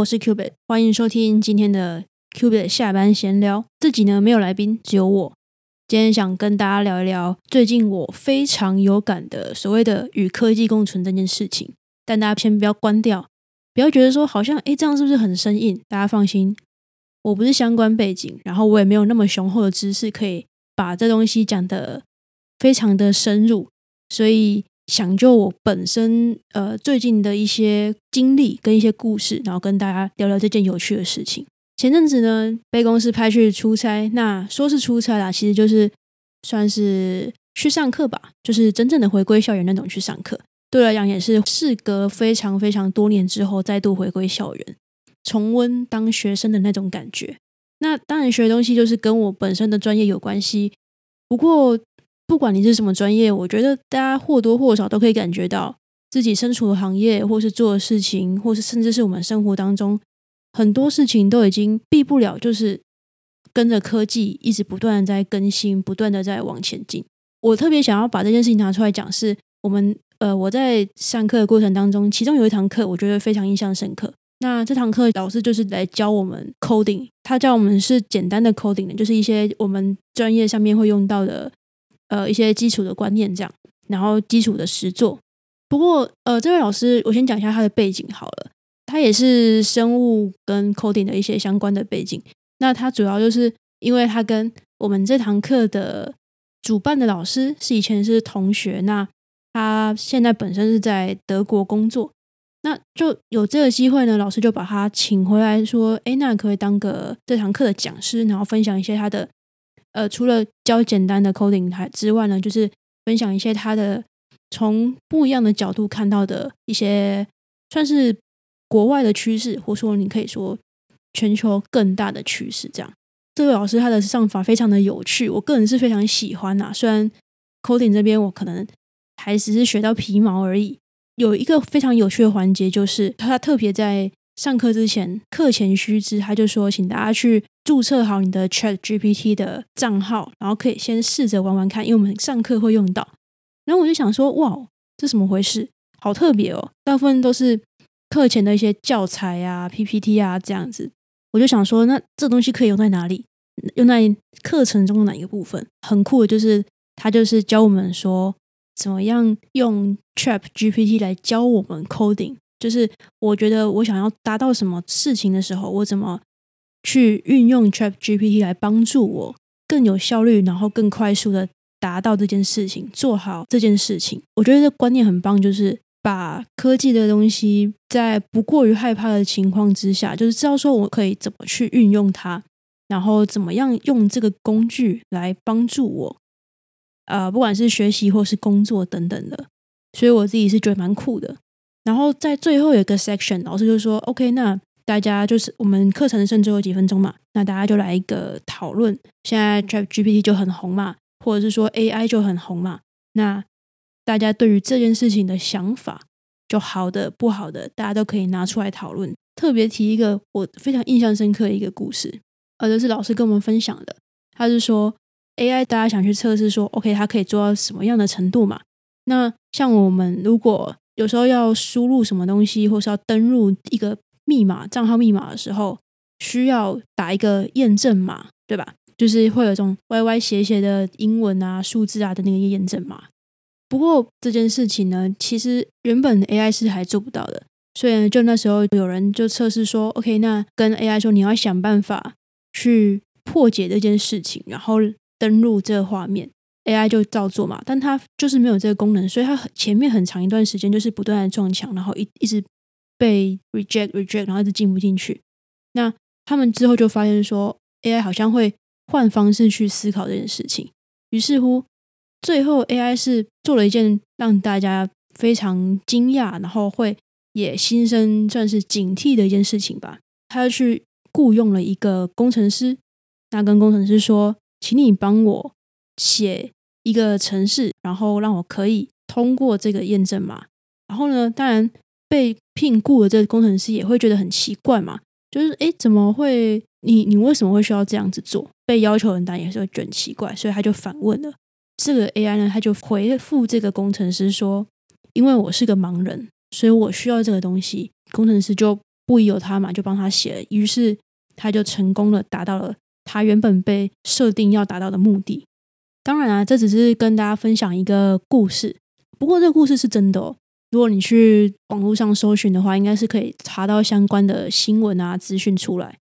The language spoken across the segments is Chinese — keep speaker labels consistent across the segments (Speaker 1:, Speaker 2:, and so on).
Speaker 1: 我是 Qubit，欢迎收听今天的 Qubit 下班闲聊。这集呢没有来宾，只有我。今天想跟大家聊一聊最近我非常有感的所谓的与科技共存这件事情。但大家先不要关掉，不要觉得说好像诶这样是不是很生硬？大家放心，我不是相关背景，然后我也没有那么雄厚的知识可以把这东西讲的非常的深入，所以。想就我本身呃最近的一些经历跟一些故事，然后跟大家聊聊这件有趣的事情。前阵子呢被公司派去出差，那说是出差啦，其实就是算是去上课吧，就是真正的回归校园那种去上课。对来讲也是事隔非常非常多年之后再度回归校园，重温当学生的那种感觉。那当然学的东西就是跟我本身的专业有关系，不过。不管你是什么专业，我觉得大家或多或少都可以感觉到自己身处的行业，或是做的事情，或是甚至是我们生活当中很多事情都已经避不了，就是跟着科技一直不断的在更新，不断的在往前进。我特别想要把这件事情拿出来讲，是我们呃我在上课的过程当中，其中有一堂课我觉得非常印象深刻。那这堂课老师就是来教我们 coding，他教我们是简单的 coding 的，就是一些我们专业上面会用到的。呃，一些基础的观念这样，然后基础的实作。不过，呃，这位老师，我先讲一下他的背景好了。他也是生物跟 coding 的一些相关的背景。那他主要就是因为他跟我们这堂课的主办的老师是以前是同学，那他现在本身是在德国工作，那就有这个机会呢。老师就把他请回来说：“哎，那可以当个这堂课的讲师，然后分享一些他的。”呃，除了教简单的 coding 台之外呢，就是分享一些他的从不一样的角度看到的一些，算是国外的趋势，或说你可以说全球更大的趋势。这样，这位老师他的上法非常的有趣，我个人是非常喜欢呐。虽然 coding 这边我可能还只是学到皮毛而已，有一个非常有趣的环节，就是他特别在。上课之前，课前须知，他就说，请大家去注册好你的 Chat GPT 的账号，然后可以先试着玩玩看，因为我们上课会用到。然后我就想说，哇，这怎么回事？好特别哦！大部分都是课前的一些教材啊、PPT 啊这样子。我就想说，那这东西可以用在哪里？用在课程中的哪一个部分？很酷的就是，他就是教我们说，怎么样用 Chat GPT 来教我们 coding。就是我觉得我想要达到什么事情的时候，我怎么去运用 Chat GPT 来帮助我更有效率，然后更快速的达到这件事情，做好这件事情。我觉得这观念很棒，就是把科技的东西在不过于害怕的情况之下，就是知道说我可以怎么去运用它，然后怎么样用这个工具来帮助我，呃，不管是学习或是工作等等的。所以我自己是觉得蛮酷的。然后在最后有一个 section，老师就说：“OK，那大家就是我们课程剩最后几分钟嘛，那大家就来一个讨论。现在 Chat GPT 就很红嘛，或者是说 AI 就很红嘛。那大家对于这件事情的想法，就好的不好的，大家都可以拿出来讨论。特别提一个我非常印象深刻的一个故事，呃，就是老师跟我们分享的。他是说 AI，大家想去测试说 OK，它可以做到什么样的程度嘛？那像我们如果有时候要输入什么东西，或是要登录一个密码账号密码的时候，需要打一个验证码，对吧？就是会有这种歪歪斜斜的英文啊、数字啊的那个验证码。不过这件事情呢，其实原本 AI 是还做不到的。所以就那时候有人就测试说，OK，那跟 AI 说你要想办法去破解这件事情，然后登录这个画面。AI 就照做嘛，但它就是没有这个功能，所以它前面很长一段时间就是不断的撞墙，然后一一直被 reject reject，然后一直进不进去。那他们之后就发现说，AI 好像会换方式去思考这件事情。于是乎，最后 AI 是做了一件让大家非常惊讶，然后会也心生算是警惕的一件事情吧。他要去雇佣了一个工程师，那跟工程师说，请你帮我。写一个城市，然后让我可以通过这个验证码。然后呢，当然被聘雇的这个工程师也会觉得很奇怪嘛，就是诶，怎么会？你你为什么会需要这样子做？被要求很大，也是会觉得奇怪，所以他就反问了这个 AI 呢，他就回复这个工程师说：“因为我是个盲人，所以我需要这个东西。”工程师就不疑有他嘛，就帮他写了，于是他就成功的达到了他原本被设定要达到的目的。当然啊，这只是跟大家分享一个故事，不过这个故事是真的哦。如果你去网络上搜寻的话，应该是可以查到相关的新闻啊资讯出来。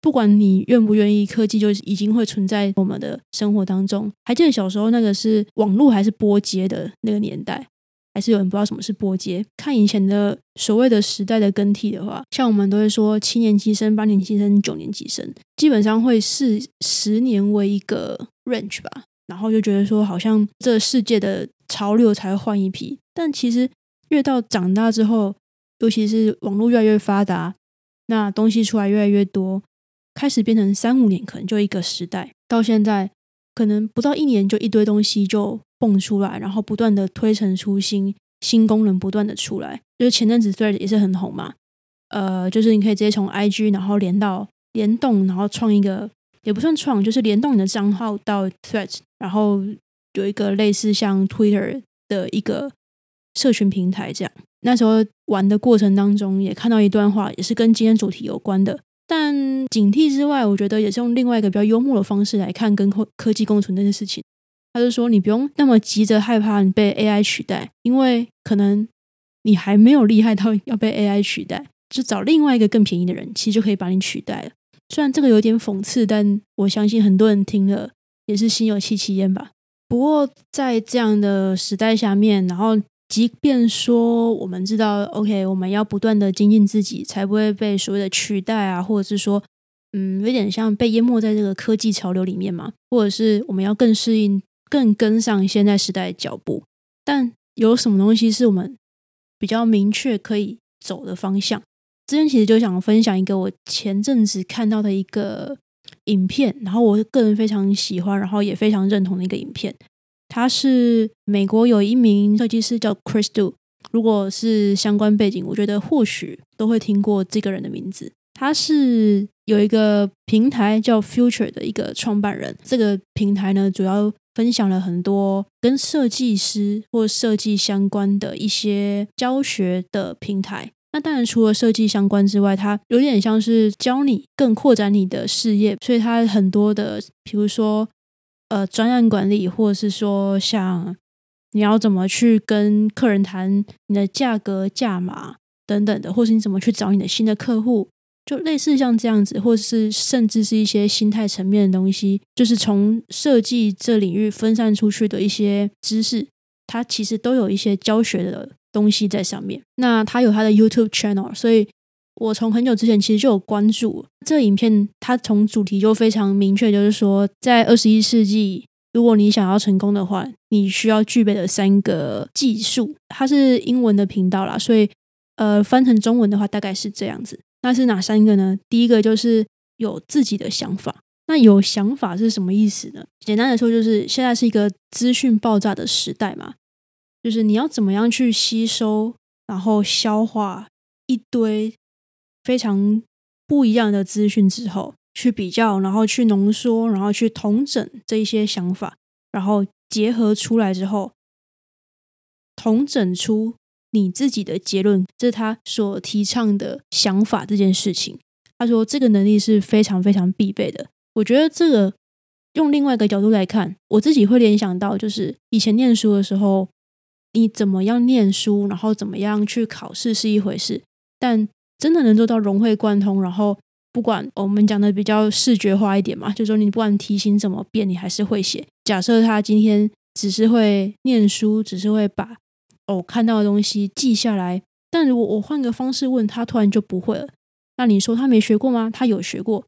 Speaker 1: 不管你愿不愿意，科技就已经会存在我们的生活当中。还记得小时候那个是网络还是波接的那个年代，还是有人不知道什么是波接？看以前的所谓的时代的更替的话，像我们都会说七年级生、八年级生、九年级生，基本上会是十年为一个 range 吧。然后就觉得说，好像这世界的潮流才会换一批，但其实越到长大之后，尤其是网络越来越发达，那东西出来越来越多。开始变成三五年，可能就一个时代，到现在可能不到一年就一堆东西就蹦出来，然后不断的推陈出新，新功能不断的出来。就是前阵子 Thread 也是很红嘛，呃，就是你可以直接从 IG 然后连到联动，然后创一个也不算创，就是联动你的账号到 Thread，然后有一个类似像 Twitter 的一个社群平台这样。那时候玩的过程当中，也看到一段话，也是跟今天主题有关的。但警惕之外，我觉得也是用另外一个比较幽默的方式来看跟科科技共存这件事情。他就说，你不用那么急着害怕你被 AI 取代，因为可能你还没有厉害到要被 AI 取代，就找另外一个更便宜的人，其实就可以把你取代了。虽然这个有点讽刺，但我相信很多人听了也是心有戚戚焉吧。不过在这样的时代下面，然后。即便说我们知道，OK，我们要不断的精进自己，才不会被所谓的取代啊，或者是说，嗯，有点像被淹没在这个科技潮流里面嘛，或者是我们要更适应、更跟上现在时代的脚步。但有什么东西是我们比较明确可以走的方向？之前其实就想分享一个我前阵子看到的一个影片，然后我个人非常喜欢，然后也非常认同的一个影片。他是美国有一名设计师叫 Chris Do，如果是相关背景，我觉得或许都会听过这个人的名字。他是有一个平台叫 Future 的一个创办人。这个平台呢，主要分享了很多跟设计师或设计相关的一些教学的平台。那当然，除了设计相关之外，它有点像是教你更扩展你的事业。所以它很多的，比如说。呃，专案管理，或者是说像你要怎么去跟客人谈你的价格、价码等等的，或是你怎么去找你的新的客户，就类似像这样子，或是甚至是一些心态层面的东西，就是从设计这领域分散出去的一些知识，它其实都有一些教学的东西在上面。那它有它的 YouTube channel，所以。我从很久之前其实就有关注这影片，它从主题就非常明确，就是说在二十一世纪，如果你想要成功的话，你需要具备的三个技术。它是英文的频道啦，所以呃翻成中文的话大概是这样子。那是哪三个呢？第一个就是有自己的想法。那有想法是什么意思呢？简单的说，就是现在是一个资讯爆炸的时代嘛，就是你要怎么样去吸收，然后消化一堆。非常不一样的资讯之后，去比较，然后去浓缩，然后去统整这一些想法，然后结合出来之后，统整出你自己的结论。这是他所提倡的想法这件事情。他说这个能力是非常非常必备的。我觉得这个用另外一个角度来看，我自己会联想到，就是以前念书的时候，你怎么样念书，然后怎么样去考试是一回事，但真的能做到融会贯通，然后不管我们讲的比较视觉化一点嘛，就说你不管题型怎么变，你还是会写。假设他今天只是会念书，只是会把哦看到的东西记下来，但如果我换个方式问他，突然就不会了。那你说他没学过吗？他有学过，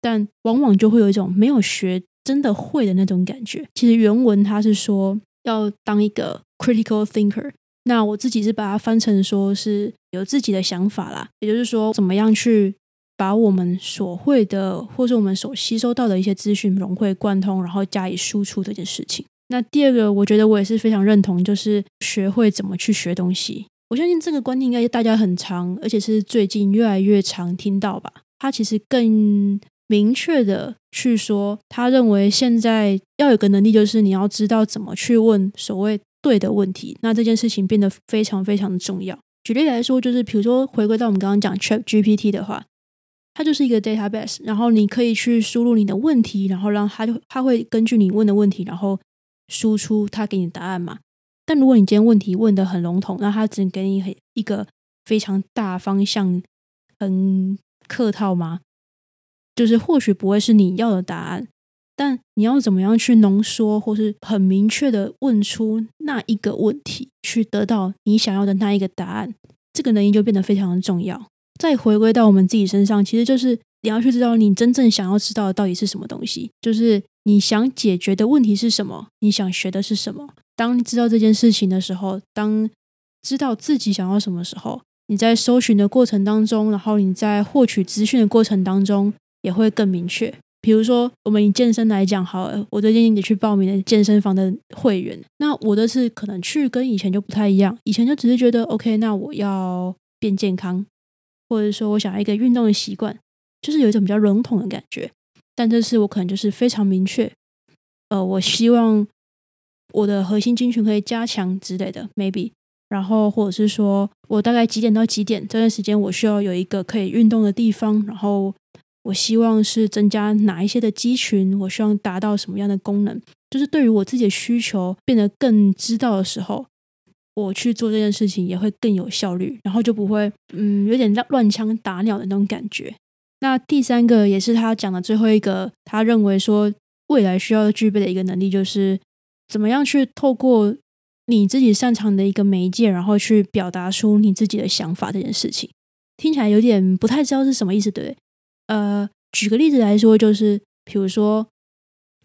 Speaker 1: 但往往就会有一种没有学真的会的那种感觉。其实原文他是说要当一个 critical thinker。那我自己是把它翻成说是有自己的想法啦，也就是说，怎么样去把我们所会的，或者我们所吸收到的一些资讯融会贯通，然后加以输出这件事情。那第二个，我觉得我也是非常认同，就是学会怎么去学东西。我相信这个观念应该大家很常，而且是最近越来越常听到吧。他其实更明确的去说，他认为现在要有个能力，就是你要知道怎么去问所谓。对的问题，那这件事情变得非常非常的重要。举例来说，就是比如说回归到我们刚刚讲 Chat GPT 的话，它就是一个 database，然后你可以去输入你的问题，然后让它就它会根据你问的问题，然后输出它给你答案嘛。但如果你今天问题问的很笼统，那它只能给你很一个非常大方向，很客套吗？就是或许不会是你要的答案。但你要怎么样去浓缩，或是很明确的问出那一个问题，去得到你想要的那一个答案，这个能力就变得非常的重要。再回归到我们自己身上，其实就是你要去知道你真正想要知道的到底是什么东西，就是你想解决的问题是什么，你想学的是什么。当你知道这件事情的时候，当知道自己想要什么时候，你在搜寻的过程当中，然后你在获取资讯的过程当中，也会更明确。比如说，我们以健身来讲，好，我最近也去报名了健身房的会员。那我的是可能去跟以前就不太一样，以前就只是觉得 OK，那我要变健康，或者说我想要一个运动的习惯，就是有一种比较笼统的感觉。但这次我可能就是非常明确，呃，我希望我的核心肌群可以加强之类的，maybe，然后或者是说我大概几点到几点这段时间我需要有一个可以运动的地方，然后。我希望是增加哪一些的肌群？我希望达到什么样的功能？就是对于我自己的需求变得更知道的时候，我去做这件事情也会更有效率，然后就不会嗯有点乱乱枪打鸟的那种感觉。那第三个也是他讲的最后一个，他认为说未来需要具备的一个能力，就是怎么样去透过你自己擅长的一个媒介，然后去表达出你自己的想法。这件事情听起来有点不太知道是什么意思，对不对？呃，举个例子来说，就是比如说，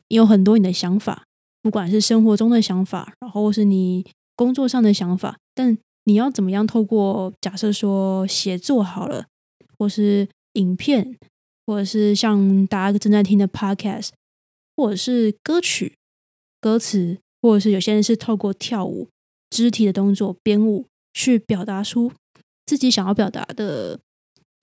Speaker 1: 你有很多你的想法，不管是生活中的想法，然后是你工作上的想法，但你要怎么样透过假设说写作好了，或是影片，或者是像大家正在听的 podcast，或者是歌曲歌词，或者是有些人是透过跳舞肢体的动作编舞去表达出自己想要表达的。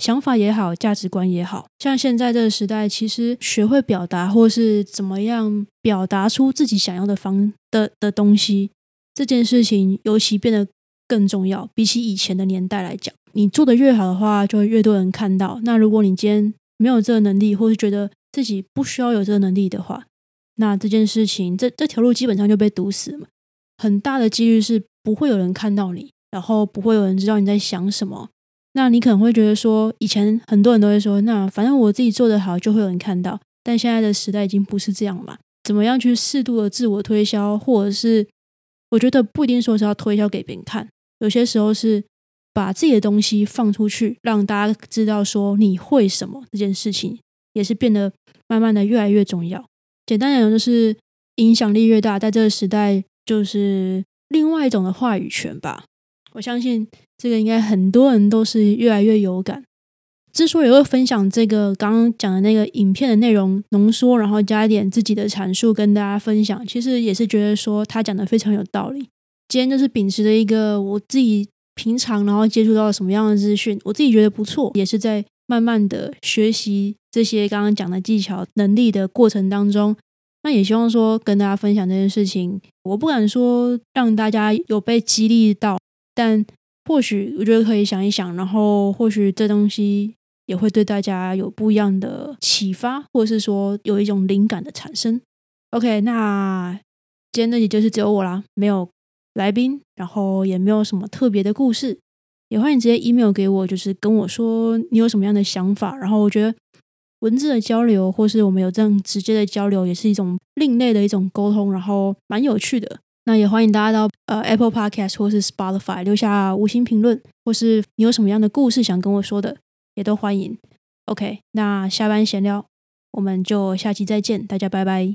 Speaker 1: 想法也好，价值观也好，像现在这个时代，其实学会表达，或是怎么样表达出自己想要的方的的东西，这件事情尤其变得更重要。比起以前的年代来讲，你做的越好的话，就会越多人看到。那如果你今天没有这个能力，或是觉得自己不需要有这个能力的话，那这件事情，这这条路基本上就被堵死了。很大的几率是不会有人看到你，然后不会有人知道你在想什么。那你可能会觉得说，以前很多人都会说，那反正我自己做的好，就会有人看到。但现在的时代已经不是这样嘛？怎么样去适度的自我推销，或者是我觉得不一定说是要推销给别人看，有些时候是把自己的东西放出去，让大家知道说你会什么这件事情，也是变得慢慢的越来越重要。简单讲，就是影响力越大，在这个时代，就是另外一种的话语权吧。我相信这个应该很多人都是越来越有感。之所以会分享这个刚刚讲的那个影片的内容浓缩，然后加一点自己的阐述跟大家分享，其实也是觉得说他讲的非常有道理。今天就是秉持的一个我自己平常然后接触到什么样的资讯，我自己觉得不错，也是在慢慢的学习这些刚刚讲的技巧能力的过程当中，那也希望说跟大家分享这件事情。我不敢说让大家有被激励到。但或许我觉得可以想一想，然后或许这东西也会对大家有不一样的启发，或者是说有一种灵感的产生。OK，那今天那集就是只有我啦，没有来宾，然后也没有什么特别的故事，也欢迎直接 email 给我，就是跟我说你有什么样的想法。然后我觉得文字的交流，或是我们有这样直接的交流，也是一种另类的一种沟通，然后蛮有趣的。那也欢迎大家到呃 Apple Podcast 或是 Spotify 留下五星评论，或是你有什么样的故事想跟我说的，也都欢迎。OK，那下班闲聊，我们就下期再见，大家拜拜。